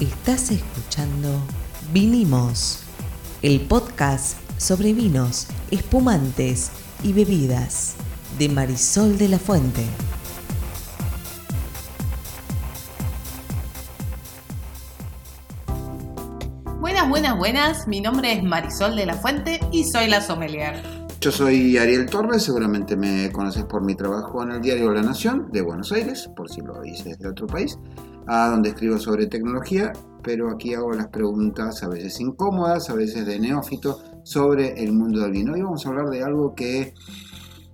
Estás escuchando Vinimos, el podcast sobre vinos, espumantes y bebidas de Marisol de la Fuente. Buenas, buenas, buenas. Mi nombre es Marisol de la Fuente y soy la sommelier. Yo soy Ariel Torres, seguramente me conoces por mi trabajo en el diario La Nación de Buenos Aires, por si lo hice desde otro país, a donde escribo sobre tecnología, pero aquí hago las preguntas a veces incómodas, a veces de neófito, sobre el mundo del vino. Hoy vamos a hablar de algo que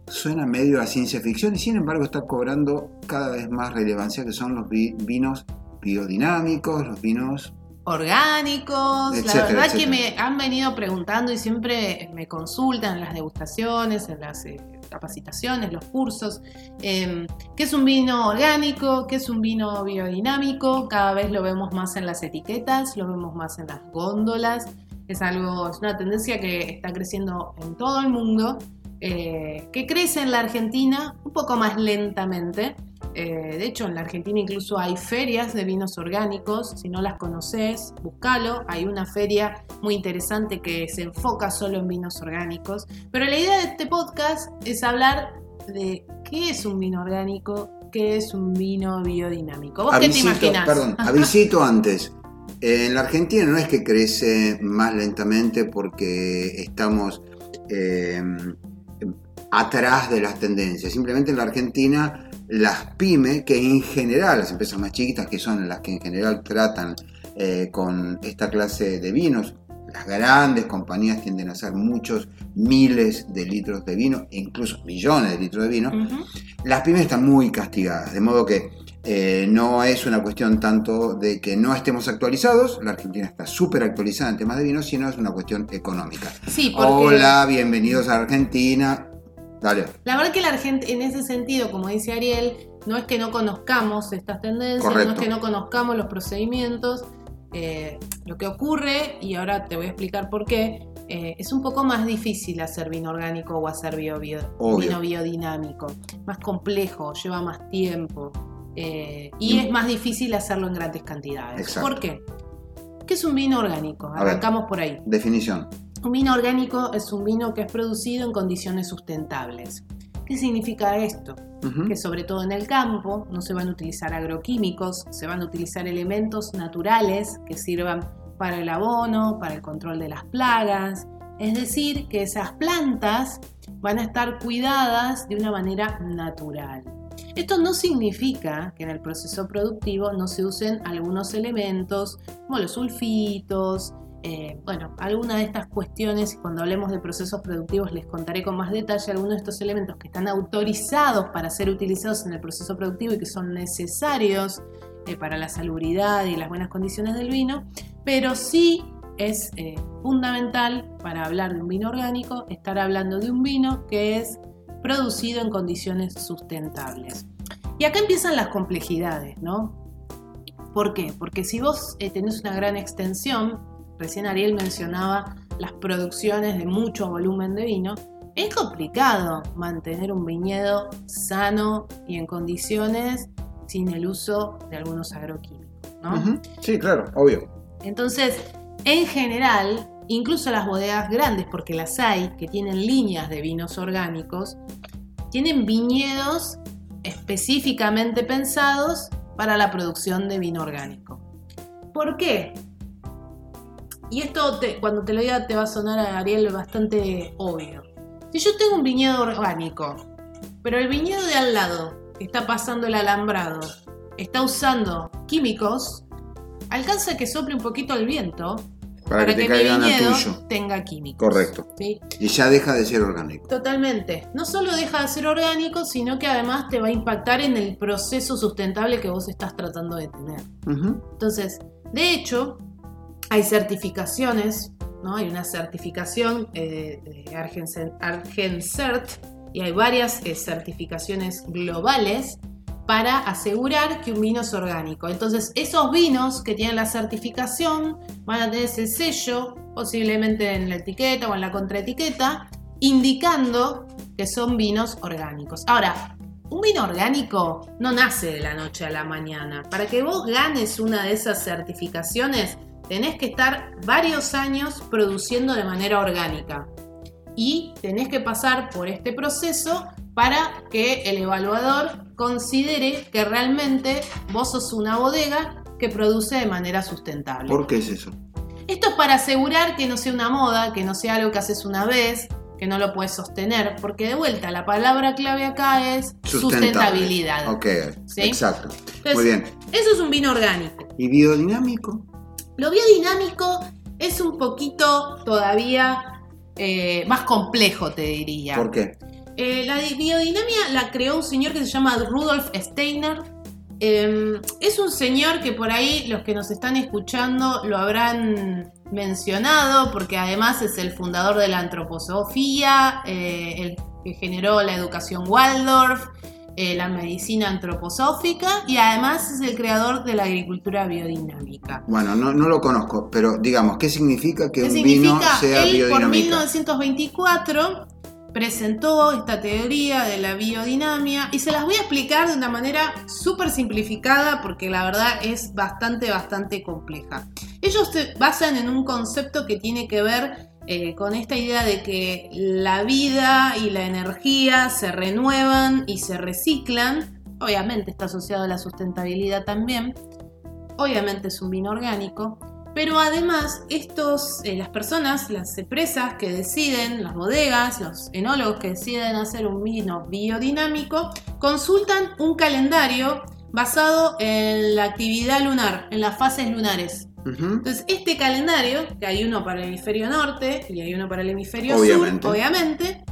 suena medio a ciencia ficción y sin embargo está cobrando cada vez más relevancia, que son los vinos biodinámicos, los vinos orgánicos. la verdad que me han venido preguntando y siempre me consultan en las degustaciones, en las eh, capacitaciones, los cursos, em, qué es un vino orgánico, qué es un vino biodinámico. Cada vez lo vemos más en las etiquetas, lo vemos más en las góndolas. Es algo, es una tendencia que está creciendo en todo el mundo, eh, que crece en la Argentina un poco más lentamente eh, de hecho, en la Argentina incluso hay ferias de vinos orgánicos. Si no las conoces, búscalo. Hay una feria muy interesante que se enfoca solo en vinos orgánicos. Pero la idea de este podcast es hablar de qué es un vino orgánico, qué es un vino biodinámico. ¿Vos qué te imaginas? Perdón, avisito antes. En la Argentina no es que crece más lentamente porque estamos eh, atrás de las tendencias. Simplemente en la Argentina las pymes, que en general, las empresas más chiquitas, que son las que en general tratan eh, con esta clase de vinos, las grandes compañías tienden a hacer muchos miles de litros de vino, incluso millones de litros de vino, las pymes están muy castigadas, de modo que eh, no es una cuestión tanto de que no estemos actualizados, la Argentina está súper actualizada en temas de vino, sino es una cuestión económica. Sí, Hola, bienvenidos a Argentina, la verdad que la Argentina, en ese sentido, como dice Ariel, no es que no conozcamos estas tendencias, no es que no conozcamos los procedimientos. Eh, lo que ocurre, y ahora te voy a explicar por qué, eh, es un poco más difícil hacer vino orgánico o hacer vino biodinámico. Más complejo, lleva más tiempo. Eh, y es más difícil hacerlo en grandes cantidades. ¿Por qué? ¿Qué es un vino orgánico? Arrancamos por ahí. Definición. Un vino orgánico es un vino que es producido en condiciones sustentables. ¿Qué significa esto? Que sobre todo en el campo no se van a utilizar agroquímicos, se van a utilizar elementos naturales que sirvan para el abono, para el control de las plagas. Es decir, que esas plantas van a estar cuidadas de una manera natural. Esto no significa que en el proceso productivo no se usen algunos elementos como los sulfitos, eh, bueno, algunas de estas cuestiones, cuando hablemos de procesos productivos les contaré con más detalle algunos de estos elementos que están autorizados para ser utilizados en el proceso productivo y que son necesarios eh, para la salubridad y las buenas condiciones del vino, pero sí es eh, fundamental para hablar de un vino orgánico estar hablando de un vino que es producido en condiciones sustentables. Y acá empiezan las complejidades, ¿no? ¿Por qué? Porque si vos tenés una gran extensión, recién Ariel mencionaba las producciones de mucho volumen de vino, es complicado mantener un viñedo sano y en condiciones sin el uso de algunos agroquímicos, ¿no? Sí, claro, obvio. Entonces, en general, incluso las bodegas grandes, porque las hay, que tienen líneas de vinos orgánicos, tienen viñedos específicamente pensados para la producción de vino orgánico. ¿Por qué? Y esto, cuando te lo diga, te va a sonar a Ariel bastante obvio. Si yo tengo un viñedo orgánico, pero el viñedo de al lado, que está pasando el alambrado, está usando químicos, alcanza que sople un poquito el viento para, que, mi viñedo tenga químicos. Correcto. Y ya deja de ser orgánico. Totalmente. No solo deja de ser orgánico, sino que además te va a impactar en el proceso sustentable que vos estás tratando de tener. Entonces, de hecho, hay certificaciones, ¿no? Hay una certificación eh, de Argencert y hay varias eh, certificaciones globales para asegurar que un vino es orgánico. Entonces, esos vinos que tienen la certificación van a tener ese sello, posiblemente en la etiqueta o en la contraetiqueta, indicando que son vinos orgánicos. Ahora, un vino orgánico no nace de la noche a la mañana. Para que vos ganes una de esas certificaciones, tenés que estar varios años produciendo de manera orgánica. Y tenés que pasar por este proceso para que el evaluador considere que realmente vos sos una bodega que produce de manera sustentable. ¿Por qué es eso? Esto es para asegurar que no sea una moda, que no sea algo que haces una vez, que no lo puedes sostener, porque de vuelta la palabra clave acá es sustentabilidad. Ok, exacto. Muy bien. Eso es un vino orgánico. ¿Y biodinámico? Lo biodinámico es un poquito todavía eh, más complejo, te diría. ¿Por qué? Eh, la biodinamia la creó un señor que se llama Rudolf Steiner. Em, es un señor que por ahí los que nos están escuchando lo habrán mencionado, porque además es el fundador de la antroposofía, eh, el que generó la educación Waldorf, eh, la medicina antroposófica y además es el creador de la agricultura biodinámica. Bueno, no, lo conozco, pero digamos, ¿qué significa que un vino sea él, Por 1924 presentó esta teoría de la biodinamia y se las voy a explicar de una manera súper simplificada porque la verdad es bastante, bastante compleja. Ellos se basan en un concepto que tiene que ver eh, con esta idea de que la vida y la energía se renuevan y se reciclan. Obviamente está asociado a la sustentabilidad también. Obviamente es un vino orgánico. Pero además, estos, eh, las personas, las empresas que deciden, las bodegas, los enólogos que deciden hacer un vino biodinámico, consultan un calendario basado en la actividad lunar, en las fases lunares. Entonces, este calendario, que hay uno para el hemisferio norte y hay uno para el hemisferio sur, obviamente,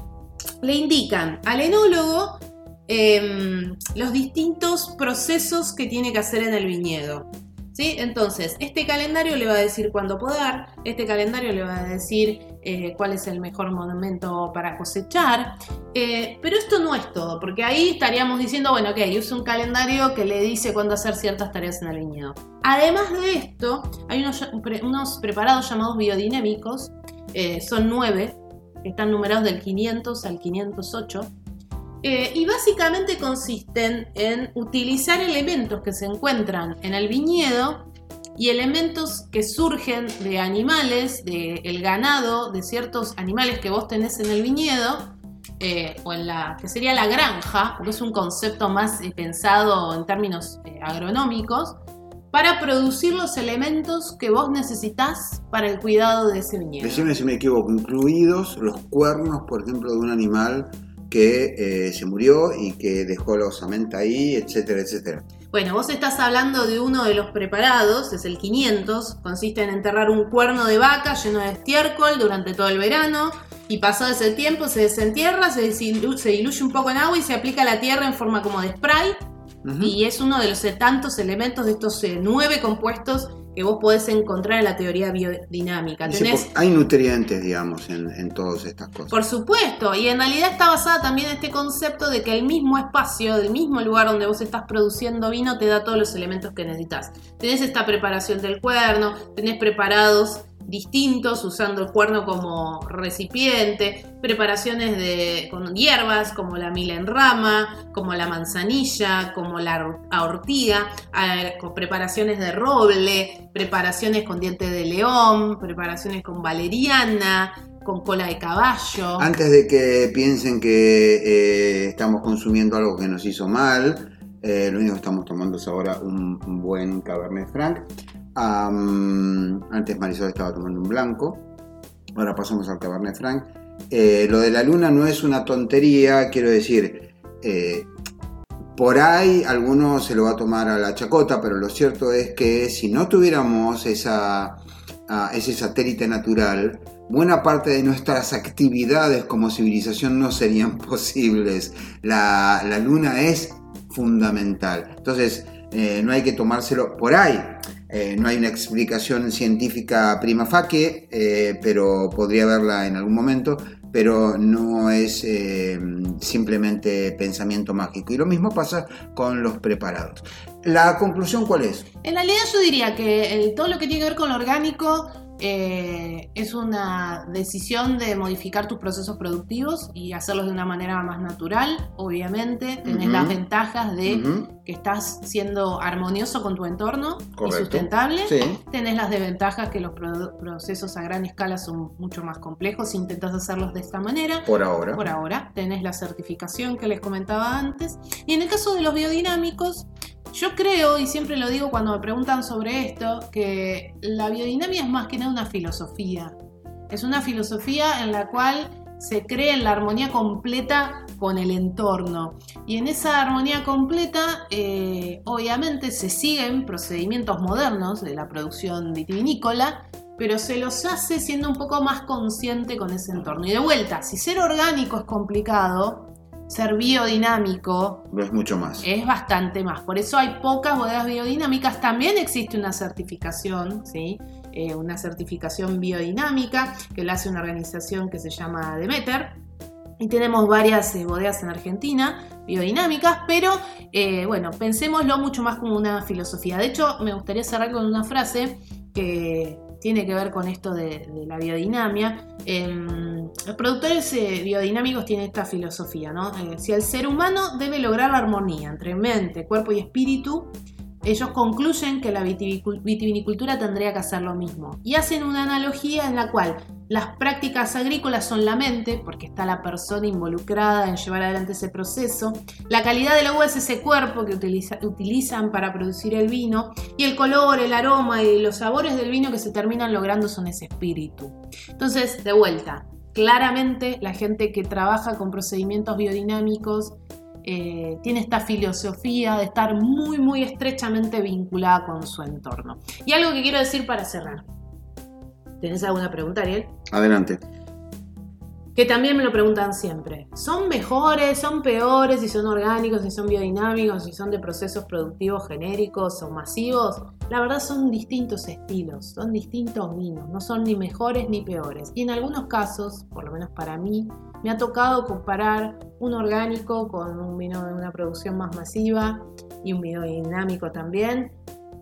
le indican al enólogo em, los distintos procesos que tiene que hacer en el viñedo. Entonces, este calendario le va a decir cuándo podar, este calendario le va a decir eh, cuál es el mejor momento para cosechar, eh, pero esto no es todo, porque ahí estaríamos diciendo, bueno, ok, uso un calendario que le dice cuándo hacer ciertas tareas en el viñedo. Además de esto, hay unos, preparados llamados biodinámicos, eh, son nueve, están numerados del 500 al 508, eh, y básicamente consisten en utilizar elementos que se encuentran en el viñedo y elementos que surgen de animales, del ganado, de ciertos animales que vos tenés en el viñedo, eh, o en la que sería la granja, porque es un concepto más eh, pensado en términos agronómicos, para producir los elementos que vos necesitas para el cuidado de ese viñedo. Decime si me equivoco, incluidos los cuernos, por ejemplo, de un animal que eh, se murió y que dejó la osamenta ahí, etcétera, etcétera. Bueno, vos estás hablando de uno de los preparados, es el 500, consiste en enterrar un cuerno de vaca lleno de estiércol durante todo el verano y pasado ese tiempo se desentierra, se, diluye un poco en agua y se aplica a la tierra en forma como de spray. Y es uno de los tantos elementos de estos eh, nueve compuestos que vos podés encontrar en la teoría biodinámica. hay nutrientes, digamos, en, todas estas cosas. Por supuesto, y en realidad está basada también en este concepto de que el mismo espacio, del mismo lugar donde vos estás produciendo vino, te da todos los elementos que necesitas. Tenés esta preparación del cuerno, tenés preparados distintos, usando el cuerno como recipiente, preparaciones de, con hierbas como la mila en rama, como la manzanilla, como la ortiga, preparaciones de roble, preparaciones con diente de león, preparaciones con valeriana, con cola de caballo. Antes de que piensen que eh, estamos consumiendo algo que nos hizo mal, eh, lo único que estamos tomando es ahora un buen Cabernet Franc antes Marisol estaba tomando un blanco, ahora pasamos al Cabernet Franc. Eh, lo de la luna no es una tontería, quiero decir, eh, por ahí alguno se lo va a tomar a la chacota, pero lo cierto es que si no tuviéramos esa, ese satélite natural, buena parte de nuestras actividades como civilización no serían posibles. La, luna es fundamental. Entonces, eh, no hay que tomárselo por ahí. Eh, no hay una explicación científica prima facie, eh, pero podría haberla en algún momento, pero no es eh, simplemente pensamiento mágico. Y lo mismo pasa con los preparados. ¿La conclusión cuál es? En realidad yo diría que todo lo que tiene que ver con lo orgánico eh, es una decisión de modificar tus procesos productivos y hacerlos de una manera más natural, obviamente. Tenés las ventajas de que estás siendo armonioso con tu entorno y sustentable. Tenés las desventajas que los procesos a gran escala son mucho más complejos si intentas hacerlos de esta manera. Por ahora. Por ahora. Tenés la certificación que les comentaba antes. Y en el caso de los biodinámicos, yo creo, y siempre lo digo cuando me preguntan sobre esto, que la biodinamia es más que nada una filosofía. Es una filosofía en la cual se cree en la armonía completa con el entorno. Y en esa armonía completa, eh, obviamente, se siguen procedimientos modernos de la producción vitivinícola, pero se los hace siendo un poco más consciente con ese entorno. Y de vuelta, si ser orgánico es complicado, ser biodinámico es mucho más. Es bastante más. Por eso hay pocas bodegas biodinámicas. También existe una certificación, ¿sí? Eh, una certificación biodinámica que la hace una organización que se llama Demeter. Y tenemos varias eh, bodegas en Argentina biodinámicas, pero eh, bueno, pensémoslo mucho más como una filosofía. De hecho, me gustaría cerrar con una frase que tiene que ver con esto de, la biodinamia. Em, los productores eh, biodinámicos tienen esta filosofía, ¿no? Eh, si el ser humano debe lograr la armonía entre mente, cuerpo y espíritu, ellos concluyen que la vitivinicultura tendría que hacer lo mismo y hacen una analogía en la cual las prácticas agrícolas son la mente, porque está la persona involucrada en llevar adelante ese proceso, la calidad del agua es ese cuerpo que utilizan para producir el vino y el color, el aroma y los sabores del vino que se terminan logrando son ese espíritu. Entonces, de vuelta, claramente la gente que trabaja con procedimientos biodinámicos eh, tiene esta filosofía de estar muy, muy estrechamente vinculada con su entorno. Y algo que quiero decir para cerrar. ¿Tenés alguna pregunta, Ariel? Adelante. Que también me lo preguntan siempre. ¿Son mejores, son peores, si son orgánicos, si son biodinámicos, si son de procesos productivos genéricos o masivos? La verdad son distintos estilos, son distintos vinos, no son ni mejores ni peores. Y en algunos casos, por lo menos para mí, me ha tocado comparar un orgánico con un vino de una producción más masiva y un vino dinámico también.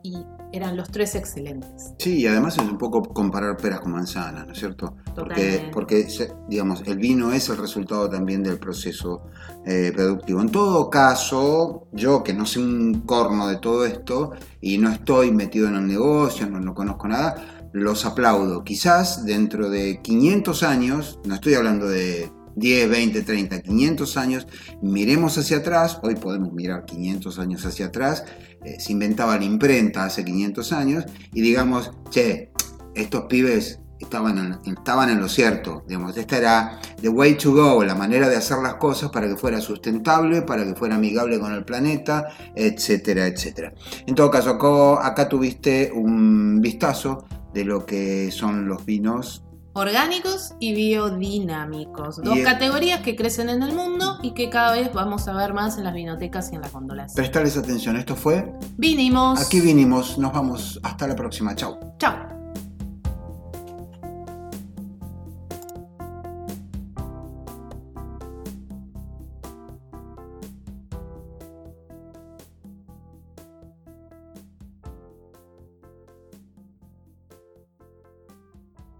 Y eran los tres excelentes. Sí, y además es un poco comparar peras con manzanas, ¿no es cierto? Porque, porque digamos, el vino es el resultado también del proceso eh, productivo. En todo caso, yo que no sé un corno de todo esto y no estoy metido en el negocio, no, no conozco nada, los aplaudo. Quizás dentro de 500 años, no estoy hablando de 10, 20, 30, 500 años, miremos hacia atrás, hoy podemos mirar 500 años hacia atrás, eh, se inventaba la imprenta hace 500 años y digamos, che, estos pibes estaban en, estaban en lo cierto, digamos, esta era the way to go, la manera de hacer las cosas para que fuera sustentable, para que fuera amigable con el planeta, etcétera, etcétera. En todo caso, acá, acá tuviste un vistazo de lo que son los vinos orgánicos y biodinámicos. Dos categorías que crecen en el mundo y que cada vez vamos a ver más en las vinotecas y en las góndolas. Prestarles atención, esto fue... Vinimos. Aquí vinimos, nos vamos. Hasta la próxima, chao. Chao.